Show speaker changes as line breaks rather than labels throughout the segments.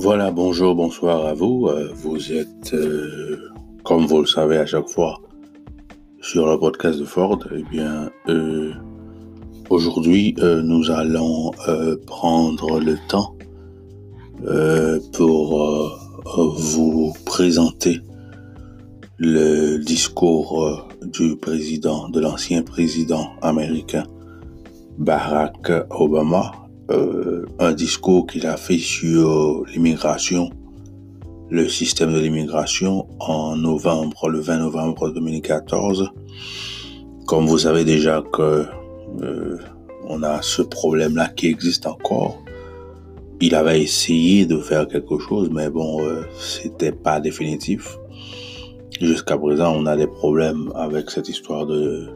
Voilà, bonjour, bonsoir à vous. Euh, vous êtes, euh, comme vous le savez à chaque fois, sur le podcast de Ford. Eh bien, euh, aujourd'hui, nous allons prendre le temps pour vous présenter le discours du président, de l'ancien président américain Barack Obama euh, un discours qu'il a fait sur l'immigration, le système de l'immigration en novembre, le 20 novembre 2014. Comme vous savez déjà que euh, on a ce problème-là qui existe encore. Il avait essayé de faire quelque chose, mais bon, euh, c'était pas définitif. Jusqu'à présent, on a des problèmes avec cette histoire de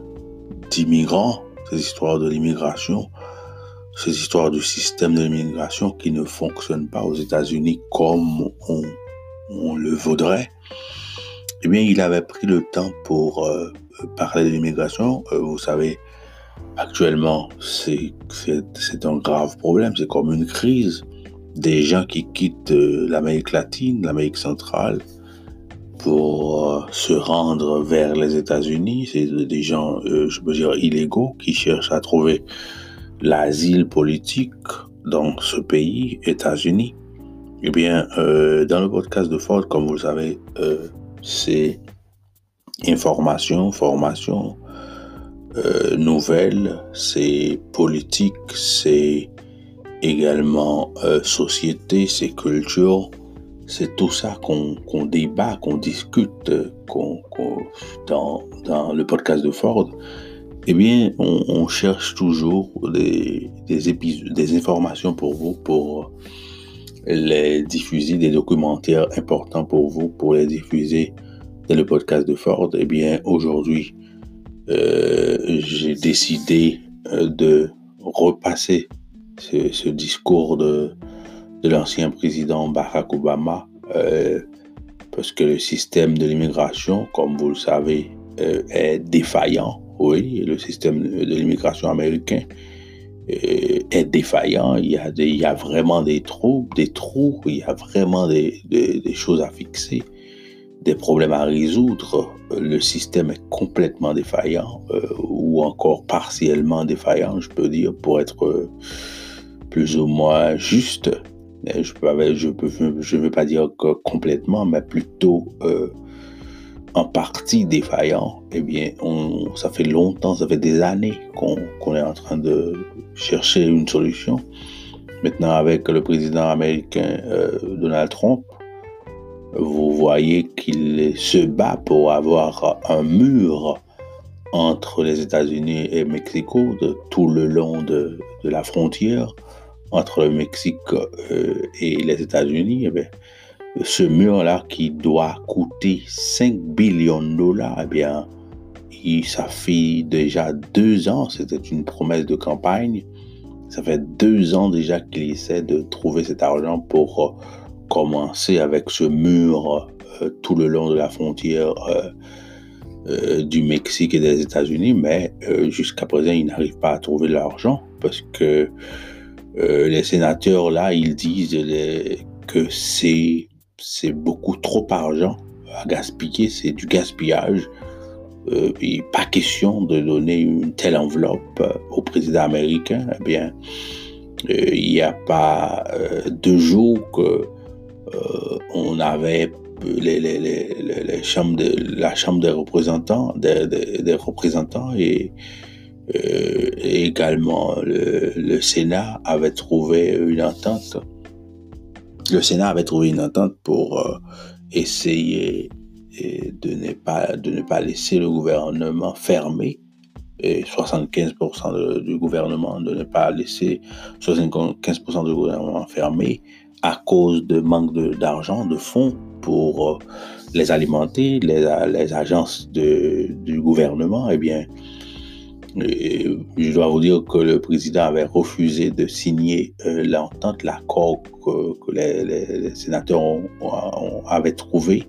d'immigrants, cette histoire de l'immigration ces histoires du système de l'immigration qui ne fonctionne pas aux États-Unis comme on, le voudrait, eh bien, il avait pris le temps pour euh, parler de l'immigration. Euh, vous savez, actuellement, c'est un grave problème, c'est comme une crise. Des gens qui quittent euh, l'Amérique latine, l'Amérique centrale, pour se rendre vers les États-Unis. C'est des gens, je veux dire, illégaux qui cherchent à trouver l'asile politique dans ce pays, États-Unis, eh bien, euh, dans le podcast de Ford, comme vous le savez, euh, c'est information, formation, euh, nouvelles, c'est politique, c'est également société, c'est culture, c'est tout ça qu'on débat, qu'on discute dans, dans le podcast de Ford eh bien, on, cherche toujours des, informations pour vous, pour les diffuser, des documentaires importants pour vous, pour les diffuser dans le podcast de Ford. Eh bien, aujourd'hui, euh, j'ai décidé euh, de repasser ce, discours de, de l'ancien président Barack Obama, euh, parce que le système de l'immigration, comme vous le savez, est défaillant oui, le système de l'immigration américain est défaillant. Il y, a vraiment des trous, des trous, il y a vraiment des, choses à fixer, des problèmes à résoudre. Le système est complètement défaillant euh, ou encore partiellement défaillant, je peux dire, pour être euh, plus ou moins juste. Je ne veux pas dire complètement, mais plutôt euh, en partie défaillant, eh bien, on, ça fait longtemps, ça fait des années qu'on est en train de chercher une solution. Maintenant, avec le président américain euh, Donald Trump, vous voyez qu'il se bat pour avoir un mur entre les États-Unis et Mexico de tout le long de, la frontière entre le Mexique euh, et les États-Unis. Eh ce mur-là qui doit coûter 5 billions de dollars, eh bien, ça fait déjà deux ans, c'était une promesse de campagne, ça fait deux ans déjà qu'il essaie de trouver cet argent pour euh, commencer avec ce mur euh, tout le long de la frontière euh, du Mexique et des États-Unis, mais jusqu'à présent, il n'arrive pas à trouver l'argent parce que les sénateurs, là, ils disent que c'est c'est beaucoup trop d'argent à gaspiller, c'est du gaspillage. Euh, pas question de donner une telle enveloppe euh, au président américain. Eh bien, euh, il n'y a pas deux jours que on avait les, les, les, chambres de, la Chambre des représentants, des, représentants et, également le, le, Sénat avait trouvé une entente le Sénat avait trouvé une entente pour euh, essayer de ne, pas, de ne pas laisser le gouvernement fermé et 75% du gouvernement, de ne pas laisser 75% du gouvernement fermé à cause de manque d'argent, de, fonds pour euh, les alimenter, les, agences de, du gouvernement, eh bien, je dois vous dire que le président avait refusé de signer euh, l'entente, l'accord que, les, sénateurs avaient trouvé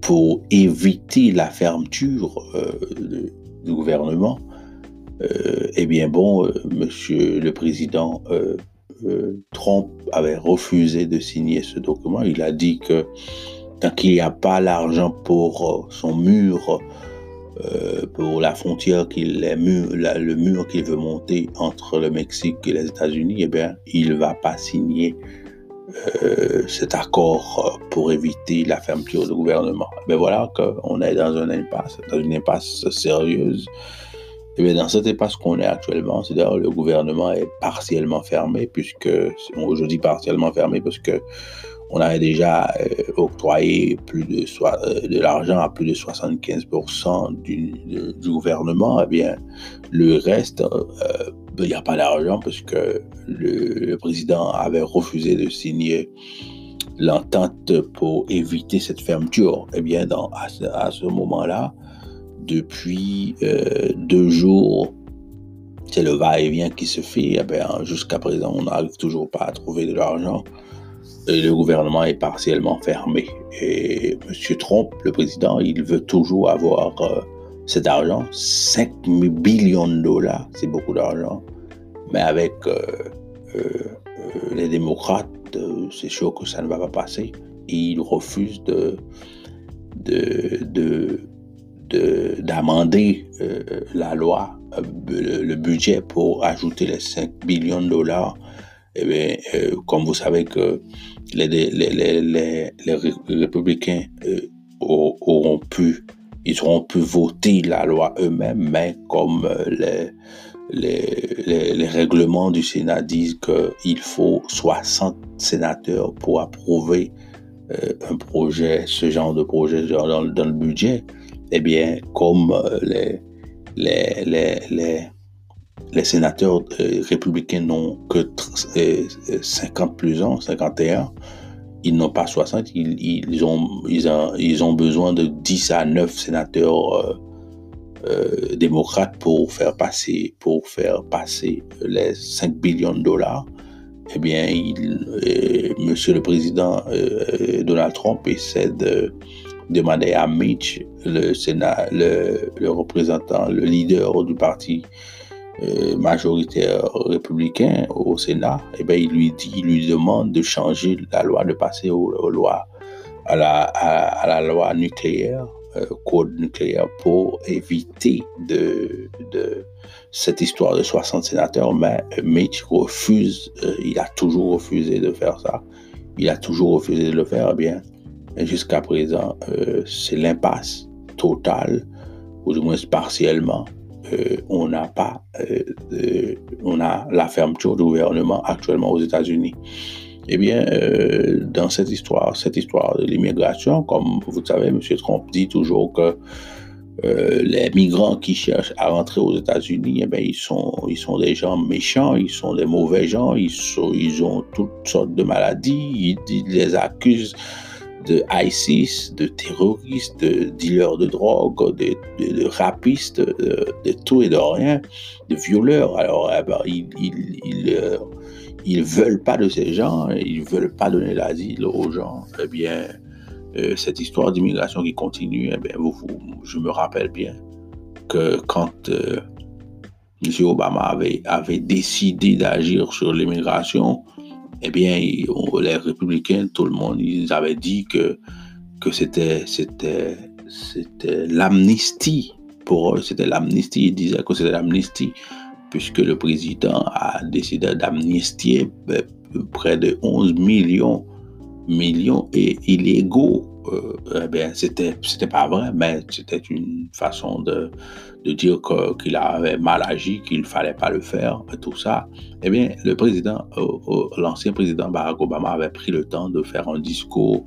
pour éviter la fermeture euh, du gouvernement. Euh, eh bien bon, Monsieur le Président Trump avait refusé de signer ce document. Il a dit que tant qu'il n'y a pas l'argent pour son mur, pour la frontière le mur qu'il veut monter entre le Mexique et les États-Unis, eh bien, il va pas signer cet accord pour éviter la fermeture du gouvernement. Mais voilà qu'on est dans une impasse, dans une impasse sérieuse. Et bien dans cette impasse qu'on est actuellement, c'est-à-dire le gouvernement est partiellement fermé, puisque, je dis partiellement fermé parce que on avait déjà octroyé plus de, de l'argent à plus de 75% du, gouvernement. Eh bien, le reste, il n'y a pas d'argent parce que le, président avait refusé de signer l'entente pour éviter cette fermeture. Eh bien, à, ce moment-là, depuis euh, deux jours, c'est le va-et-vient qui se fait. Eh jusqu'à présent, on n'arrive toujours pas à trouver de l'argent. Le gouvernement est partiellement fermé. Et M. Trump, le président, il veut toujours avoir euh, cet argent, 5 billions de dollars, c'est beaucoup d'argent. Mais avec euh, les démocrates, c'est sûr que ça ne va pas passer. Et ils refusent de, de, d'amender euh, la loi, euh, le, budget pour ajouter les 5 billions de dollars. Eh bien, euh, comme vous savez que les, républicains auront pu, ils auront pu voter la loi eux-mêmes, mais comme les, les, règlements du Sénat disent qu'il faut 60 sénateurs pour approuver un projet, ce genre de projet dans, le budget, eh bien, comme euh, les, les, les, sénateurs euh, républicains n'ont que 50 euh, plus ans, 51, ils n'ont pas 60, ils, ont, besoin de 10 à 9 sénateurs démocrates pour faire passer, pour faire passer les 5 billions de dollars. Eh bien, il, Monsieur le Président Donald Trump essaie de demander à Mitch, le le, représentant, le leader du parti euh, majoritaire républicain au Sénat, eh bien, il lui dit, lui demande de changer la loi, de passer aux, lois, à la, à, la loi nucléaire, euh, code nucléaire, pour éviter de, de cette histoire de 60 sénateurs. Mais Mitch refuse, euh, il a toujours refusé de faire ça. Il a toujours refusé de le faire. Eh bien, jusqu'à présent, euh, c'est l'impasse totale, ou du moins partiellement. Euh, on n'a pas, euh, on a la fermeture du gouvernement actuellement aux États-Unis. Eh bien, dans cette histoire, cette histoire de l'immigration, comme vous savez, M. Trump dit toujours que les migrants qui cherchent à rentrer aux États-Unis, eh ils sont, ils sont des gens méchants, ils sont des mauvais gens, ils, sont, ils ont toutes sortes de maladies, ils les accusent de ISIS, de terroristes, de dealers de drogue, de, rapistes, de, tout et de rien, de violeurs. Alors, eh ben, ils, euh, ils, veulent pas de ces gens, ils veulent pas donner l'asile aux gens. Eh bien, euh, cette histoire d'immigration qui continue, eh bien, vous, je me rappelle bien que quand euh, M. Obama avait décidé d'agir sur l'immigration, eh bien, les républicains, tout le monde, ils avaient dit que, que c'était, c'était, c'était l'amnistie. Pour eux, c'était l'amnistie. Ils disaient que c'était l'amnistie, puisque le président a décidé d'amnistier ben, près de 11 millions, millions et illégaux euh, eh bien, c'était, c'était pas vrai, mais c'était une façon de, de dire qu'il avait mal agi, qu'il fallait pas le faire, tout ça. Eh bien, le président, euh, euh, l'ancien président Barack Obama avait pris le temps de faire un discours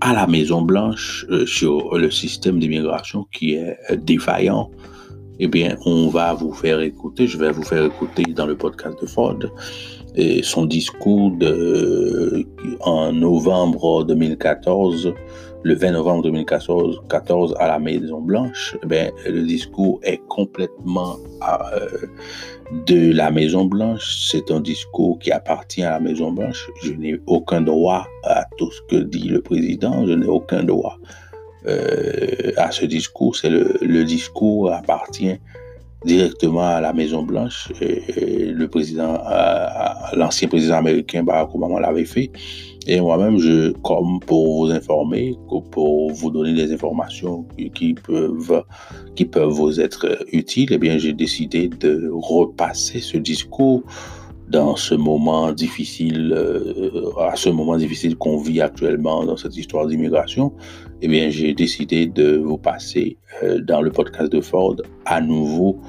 à la Maison Blanche sur le système d'immigration qui est défaillant. Eh bien, on va vous faire écouter, je vais vous faire écouter dans le podcast de Ford, son discours de, en novembre 2014, le 20 novembre 2014 14 à la Maison Blanche, eh le discours est complètement euh, de la Maison Blanche. C'est un discours qui appartient à la Maison Blanche. Je n'ai aucun droit à tout ce que dit le président. Je n'ai aucun droit euh, à ce discours. C'est le, le discours appartient directement à la Maison Blanche. Et, le président, l'ancien président américain Barack Obama l'avait fait. Et moi-même, je, comme pour vous informer, pour vous donner des informations qui peuvent, qui peuvent vous être utiles, eh bien, j'ai décidé de repasser ce discours dans ce moment difficile, euh, à ce moment difficile qu'on vit actuellement dans cette histoire d'immigration, eh bien, j'ai décidé de vous passer euh, dans le podcast de Ford à nouveau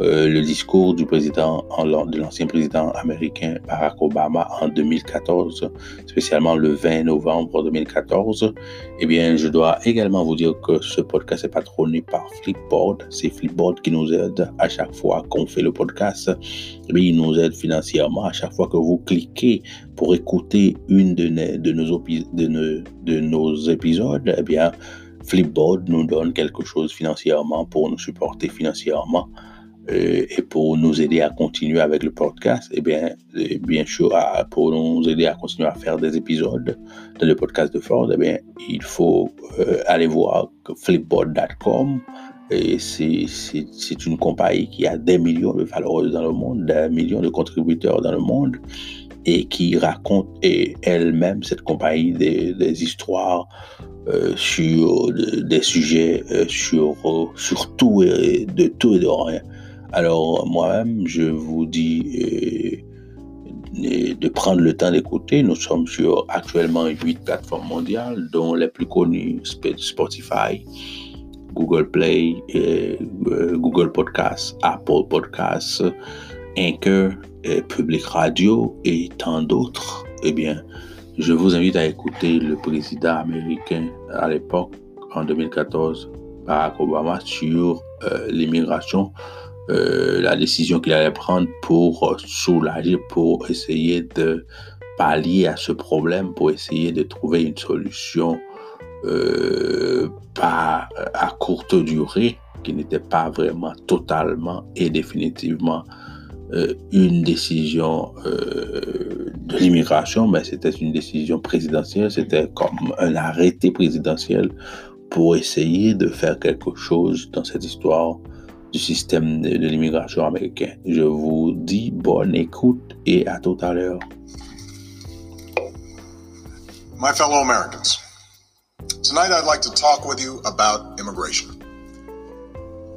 euh, le discours du président, de l'ancien président américain Barack Obama en 2014, spécialement le 20 novembre 2014, eh bien, je dois également vous dire que ce podcast est patronné par Flipboard. C'est Flipboard qui nous aide à chaque fois qu'on fait le podcast. Eh bien, il nous aide financièrement à chaque fois que vous cliquez pour écouter une de nos, de nos, de de nos épisodes. Eh bien, Flipboard nous donne quelque chose financièrement pour nous supporter financièrement. Euh, et pour nous aider à continuer avec le podcast, et eh bien, et bien sûr, pour nous aider à continuer à faire des épisodes dans le podcast de Ford, eh bien, il faut euh, aller voir flipboard.com. Et c'est une compagnie qui a des millions de followers dans le monde, des millions de contributeurs dans le monde, et qui raconte elle-même, cette compagnie, des, des histoires euh, sur des sujets sur, sur tout et de tout et de rien. Alors moi-même, je vous dis euh, de prendre le temps d'écouter. Nous sommes sur actuellement huit plateformes mondiales, dont les plus connues Spotify, Google Play, euh, Google Podcasts, Apple Podcasts, Anchor, Public Radio et tant d'autres. Eh bien, je vous invite à écouter le président américain à l'époque, en 2014, Barack Obama, sur euh, l'immigration euh, la décision qu'il allait prendre pour euh, soulager, pour essayer de pallier à ce problème, pour essayer de trouver une solution euh, pas à courte durée, qui n'était pas vraiment totalement et définitivement une décision de l'immigration, mais c'était une décision présidentielle, c'était comme un arrêté présidentiel pour essayer de faire quelque chose dans cette histoire du système de, de l'immigration. Je vous dis bonne écoute et à tout à l'heure.
My fellow Americans, tonight I'd like to talk with you about immigration.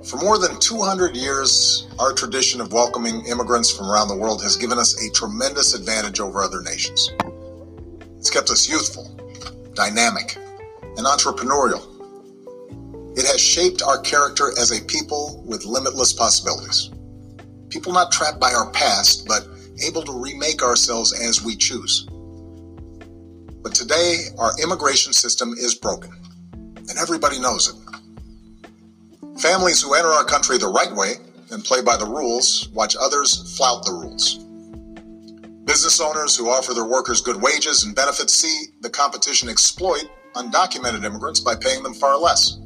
For more than 200 years, our tradition of welcoming immigrants from around the world has given us a tremendous advantage over other nations. It's kept us youthful, dynamic, and entrepreneurial it has shaped our character as a people with limitless possibilities. People not trapped by our past, but able to remake ourselves as we choose. But today, our immigration system is broken, and everybody knows it. Families who enter our country the right way and play by the rules watch others flout the rules. Business owners who offer their workers good wages and benefits see the competition exploit undocumented immigrants by paying them far less.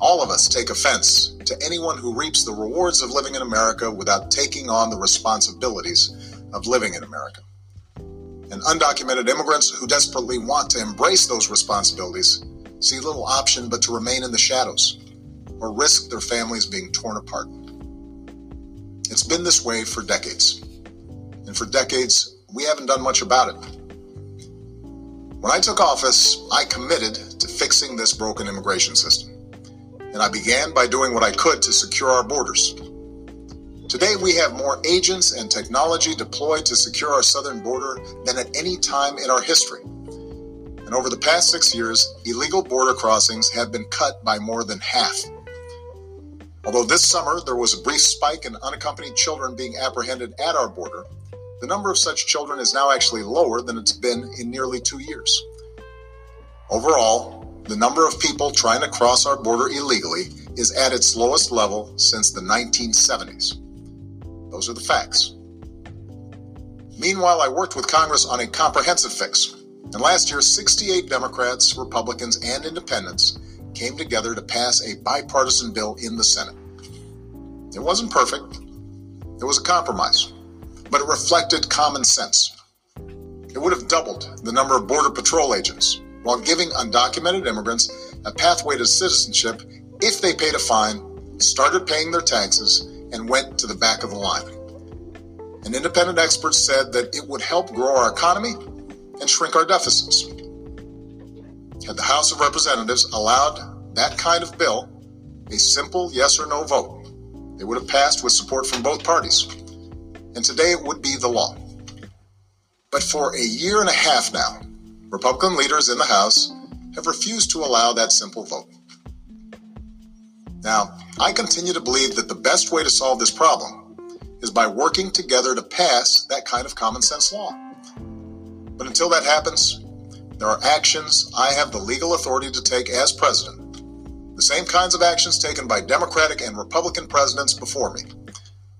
All of us take offense to anyone who reaps the rewards of living in America without taking on the responsibilities of living in America. And undocumented immigrants who desperately want to embrace those responsibilities see little option but to remain in the shadows or risk their families being torn apart. It's been this way for decades. And for decades, we haven't done much about it. When I took office, I committed to fixing this broken immigration system and I began by doing what I could to secure our borders. Today, we have more agents and technology deployed to secure our southern border than at any time in our history. And over the past six years, illegal border crossings have been cut by more than half. Although this summer there was a brief spike in unaccompanied children being apprehended at our border, the number of such children is now actually lower than it's been in nearly two years. Overall, the number of people trying to cross our border illegally is at its lowest level since the 1970s. Those are the facts. Meanwhile, I worked with Congress on a comprehensive fix, and last year, 68 Democrats, Republicans, and independents came together to pass a bipartisan bill in the Senate. It wasn't perfect, it was a compromise, but it reflected common sense. It would have doubled the number of Border Patrol agents, while giving undocumented immigrants a pathway to citizenship if they paid a fine started paying their taxes, and went to the back of the line. An independent expert said that it would help grow our economy and shrink our deficits. Had the House of Representatives allowed that kind of bill, a simple yes or no vote, it would have passed with support from both parties. And today it would be the law. But for a year and a half now, Republican leaders in the House have refused to allow that simple vote. Now, I continue to believe that the best way to solve this problem is by working together to pass that kind of common sense law. But until that happens, there are actions I have the legal authority to take as president, the same kinds of actions taken by Democratic and Republican presidents before me,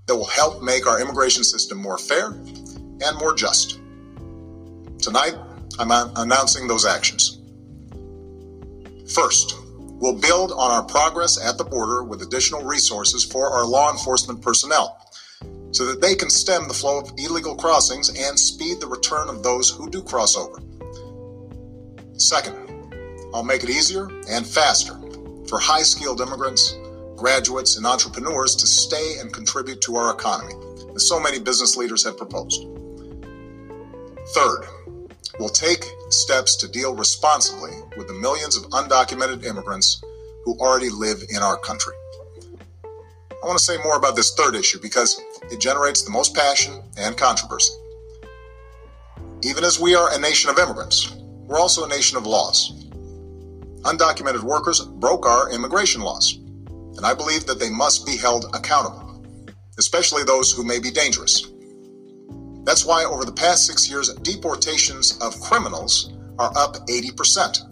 that will help make our immigration system more fair and more just. Tonight, I'm announcing those actions. First, we'll build on our progress at the border with additional resources for our law enforcement personnel so that they can stem the flow of illegal crossings and speed the return of those who do cross over. Second, I'll make it easier and faster for high skilled immigrants, graduates, and entrepreneurs to stay and contribute to our economy, as so many business leaders have proposed. Third, we'll take steps to deal responsibly with the millions of undocumented immigrants who already live in our country. I want to say more about this third issue because it generates the most passion and controversy. Even as we are a nation of immigrants, we're also a nation of laws. Undocumented workers broke our immigration laws, and I believe that they must be held accountable, especially those who may be dangerous. That's why over the past six years, deportations of criminals are up 80%.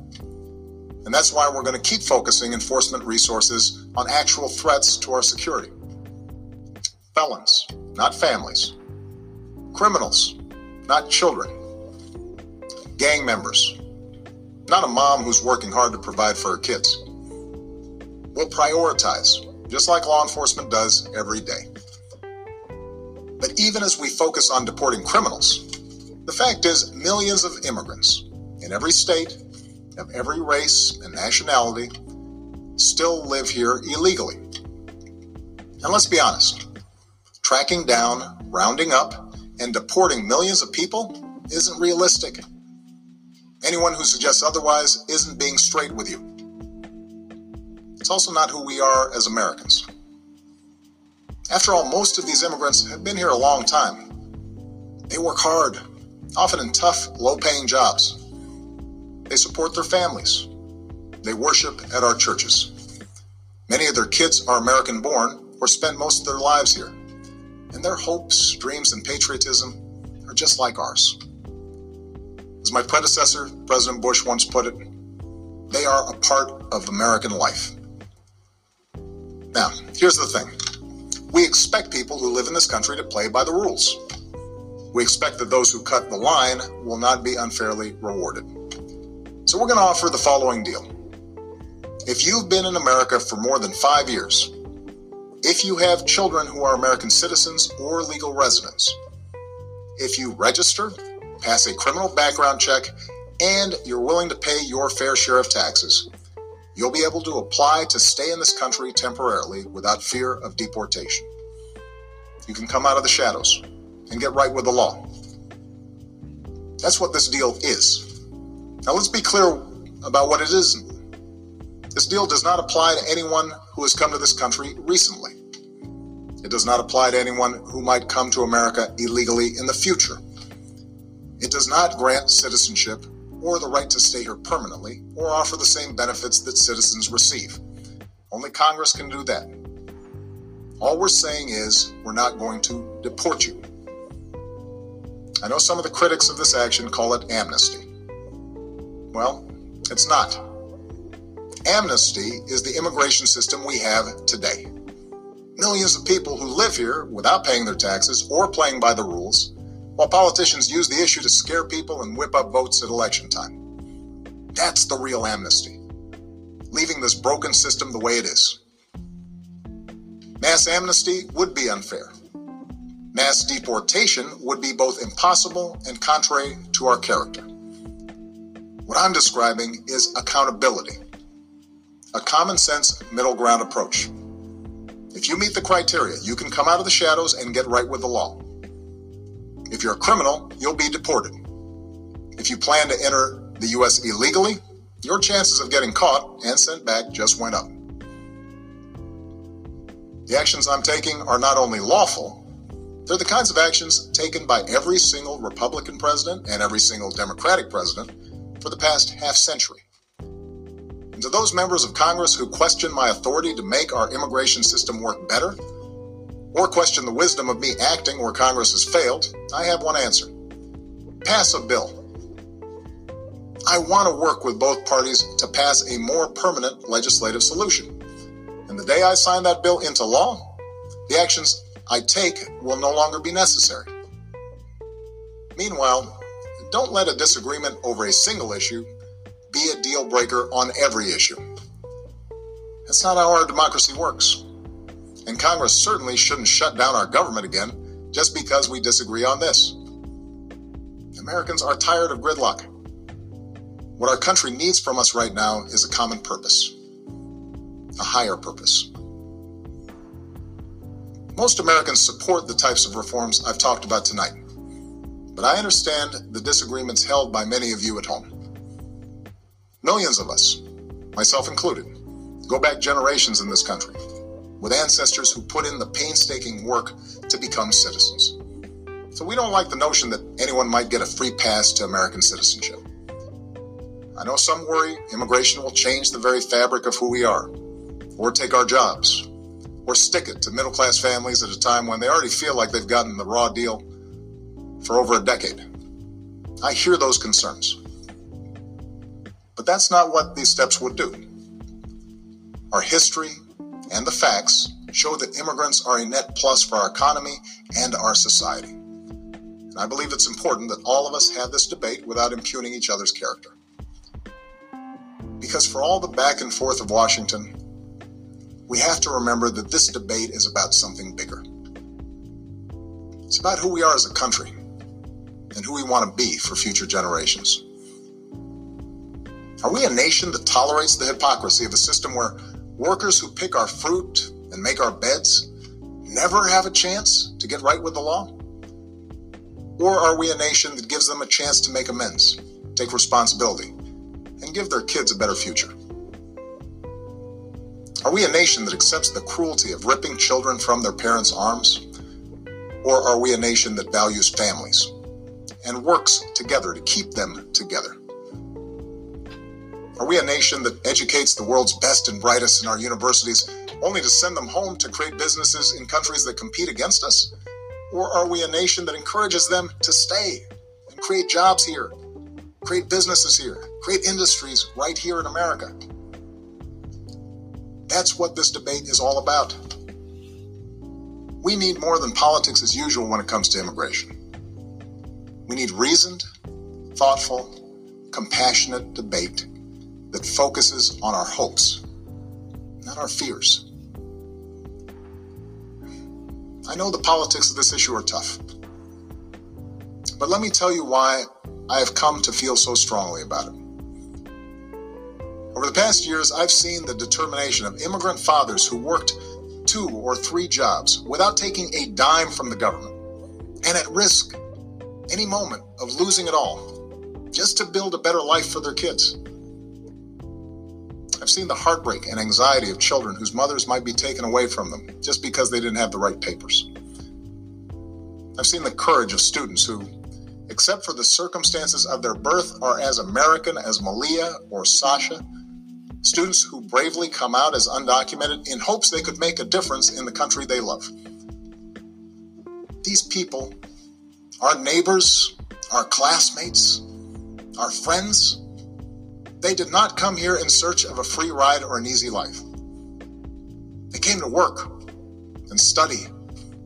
And that's why we're going to keep focusing enforcement resources on actual threats to our security. Felons, not families. Criminals, not children. Gang members, not a mom who's working hard to provide for her kids. We'll prioritize, just like law enforcement does every day. But even as we focus on deporting criminals, the fact is millions of immigrants in every state, of every race and nationality, still live here illegally. And let's be honest, tracking down, rounding up, and deporting millions of people isn't realistic. Anyone who suggests otherwise isn't being straight with you. It's also not who we are as Americans. After all, most of these immigrants have been here a long time. They work hard, often in tough, low paying jobs. They support their families. They worship at our churches. Many of their kids are American born or spent most of their lives here. And their hopes, dreams, and patriotism are just like ours. As my predecessor, President Bush, once put it, they are a part of American life. Now, here's the thing we expect people who live in this country to play by the rules. We expect that those who cut the line will not be unfairly rewarded. So we're going to offer the following deal. If you've been in America for more than five years, if you have children who are American citizens or legal residents, if you register, pass a criminal background check, and you're willing to pay your fair share of taxes, you'll be able to apply to stay in this country temporarily without fear of deportation. You can come out of the shadows and get right with the law. That's what this deal is. Now, let's be clear about what it isn't. This deal does not apply to anyone who has come to this country recently. It does not apply to anyone who might come to America illegally in the future. It does not grant citizenship or the right to stay here permanently, or offer the same benefits that citizens receive. Only Congress can do that. All we're saying is we're not going to deport you. I know some of the critics of this action call it amnesty. Well, it's not. Amnesty is the immigration system we have today. Millions of people who live here without paying their taxes or playing by the rules while politicians use the issue to scare people and whip up votes at election time. That's the real amnesty, leaving this broken system the way it is. Mass amnesty would be unfair. Mass deportation would be both impossible and contrary to our character. What I'm describing is accountability, a common sense middle ground approach. If you meet the criteria, you can come out of the shadows and get right with the law. If you're a criminal, you'll be deported. If you plan to enter the U.S. illegally, your chances of getting caught and sent back just went up. The actions I'm taking are not only lawful, they're the kinds of actions taken by every single Republican president and every single Democratic president for the past half century. And to those members of Congress who question my authority to make our immigration system work better, or question the wisdom of me acting where Congress has failed, I have one answer pass a bill. I want to work with both parties to pass a more permanent legislative solution. And the day I sign that bill into law, the actions I take will no longer be necessary. Meanwhile, don't let a disagreement over a single issue be a deal breaker on every issue. That's not how our democracy works. And Congress certainly shouldn't shut down our government again just because we disagree on this. Americans are tired of gridlock. What our country needs from us right now is a common purpose, a higher purpose. Most Americans support the types of reforms I've talked about tonight, but I understand the disagreements held by many of you at home. Millions of us, myself included, go back generations in this country with ancestors who put in the painstaking work to become citizens. So we don't like the notion that anyone might get a free pass to American citizenship. I know some worry immigration will change the very fabric of who we are, or take our jobs, or stick it to middle class families at a time when they already feel like they've gotten the raw deal for over a decade. I hear those concerns. But that's not what these steps would do. Our history and the facts show that immigrants are a net plus for our economy and our society. And I believe it's important that all of us have this debate without impugning each other's character. Because for all the back and forth of Washington, we have to remember that this debate is about something bigger. It's about who we are as a country and who we want to be for future generations. Are we a nation that tolerates the hypocrisy of a system where workers who pick our fruit and make our beds never have a chance to get right with the law? Or are we a nation that gives them a chance to make amends, take responsibility, and give their kids a better future? Are we a nation that accepts the cruelty of ripping children from their parents' arms? Or are we a nation that values families and works together to keep them together? Are we a nation that educates the world's best and brightest in our universities only to send them home to create businesses in countries that compete against us? Or are we a nation that encourages them to stay and create jobs here, create businesses here, create industries right here in America? That's what this debate is all about. We need more than politics as usual when it comes to immigration. We need reasoned, thoughtful, compassionate debate that focuses on our hopes, not our fears. I know the politics of this issue are tough, but let me tell you why I have come to feel so strongly about it. Over the past years, I've seen the determination of immigrant fathers who worked two or three jobs without taking a dime from the government and at risk any moment of losing it all just to build a better life for their kids. I've seen the heartbreak and anxiety of children whose mothers might be taken away from them just because they didn't have the right papers. I've seen the courage of students who, except for the circumstances of their birth, are as American as Malia or Sasha. Students who bravely come out as undocumented in hopes they could make a difference in the country they love. These people, our neighbors, our classmates, our friends, they did not come here in search of a free ride or an easy life. They came to work and study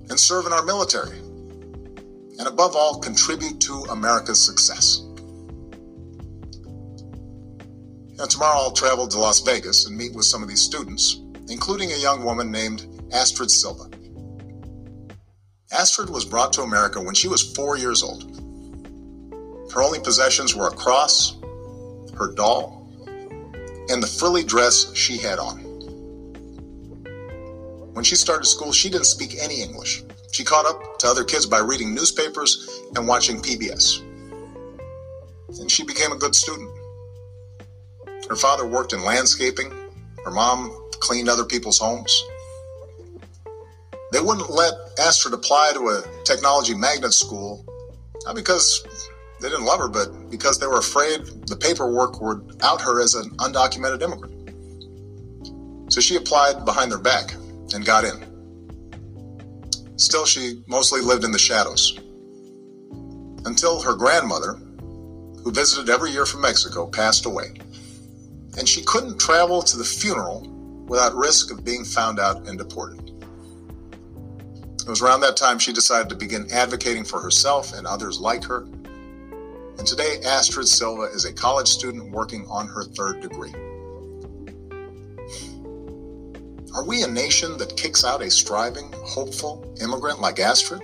and serve in our military, and above all, contribute to America's success. Now, tomorrow I'll travel to Las Vegas and meet with some of these students, including a young woman named Astrid Silva. Astrid was brought to America when she was four years old. Her only possessions were a cross her doll, and the frilly dress she had on. When she started school, she didn't speak any English. She caught up to other kids by reading newspapers and watching PBS. And she became a good student. Her father worked in landscaping. Her mom cleaned other people's homes. They wouldn't let Astrid apply to a technology magnet school, not because they didn't love her, but because they were afraid the paperwork would out her as an undocumented immigrant. So she applied behind their back and got in. Still, she mostly lived in the shadows. Until her grandmother, who visited every year from Mexico, passed away. And she couldn't travel to the funeral without risk of being found out and deported. It was around that time she decided to begin advocating for herself and others like her. And today, Astrid Silva is a college student working on her third degree. Are we a nation that kicks out a striving, hopeful immigrant like Astrid?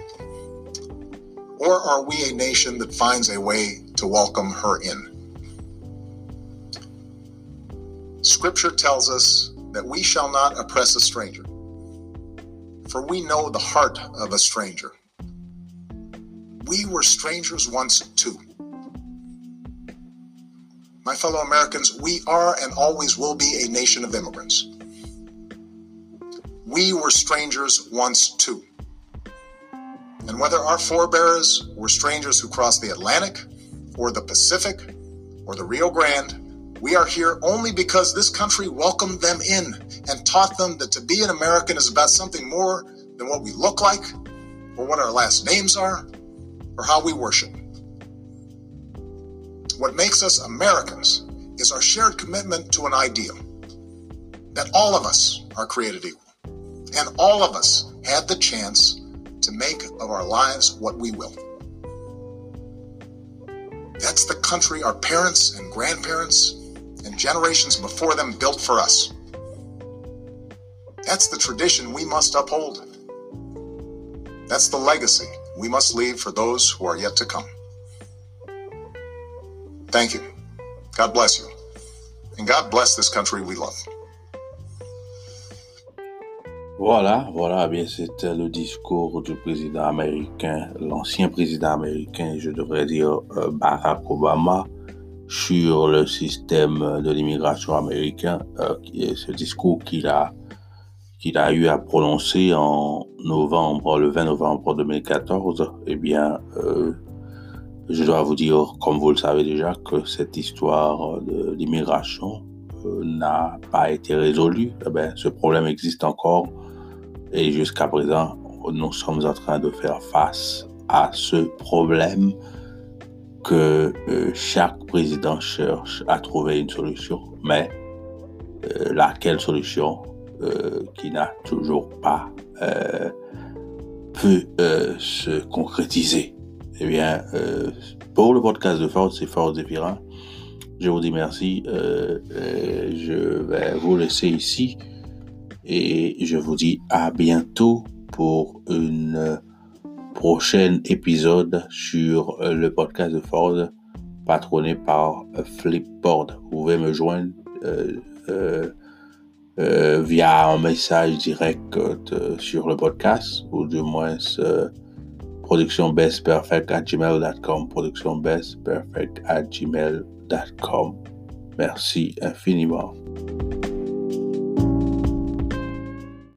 Or are we a nation that finds a way to welcome her in? Scripture tells us that we shall not oppress a stranger, for we know the heart of a stranger. We were strangers once too. My fellow Americans, we are and always will be a nation of immigrants. We were strangers once too. And whether our forebears were strangers who crossed the Atlantic, or the Pacific, or the Rio Grande, we are here only because this country welcomed them in and taught them that to be an American is about something more than what we look like, or what our last names are, or how we worship. What makes us Americans is our shared commitment to an ideal that all of us are created equal, and all of us had the chance to make of our lives what we will. That's the country our parents and grandparents and generations before them built for us. That's the tradition we must uphold. That's the legacy we must leave for those who are yet to come. Thank you. God bless you. And God bless this country we love.
Voilà, voilà, eh bien c'était le discours du président américain, l'ancien président américain, je devrais dire euh, Barack Obama, sur le système de l'immigration américain, euh, ce discours qu'il a, qu'il a eu à prononcer en novembre, le 20 novembre 2014, eh bien, euh, je dois vous dire, comme vous le savez déjà, que cette histoire de l'immigration euh, n'a pas été résolue. Eh bien, ce problème existe encore et jusqu'à présent, nous sommes en train de faire face à ce problème que euh, chaque président cherche à trouver une solution, mais euh, laquelle solution qui n'a toujours pas pu se concrétiser. Eh bien, pour le podcast de Ford, c'est Ford Zéphirin. Je vous dis merci. je vais vous laisser ici et je vous dis à bientôt pour une prochain épisode sur euh, le podcast de Ford patronné par euh, Flipboard. Vous pouvez me joindre euh, via un message direct sur le podcast ou du moins productionbestperfect at gmail.com. Productionbestperfect at gmail.com. Merci infiniment.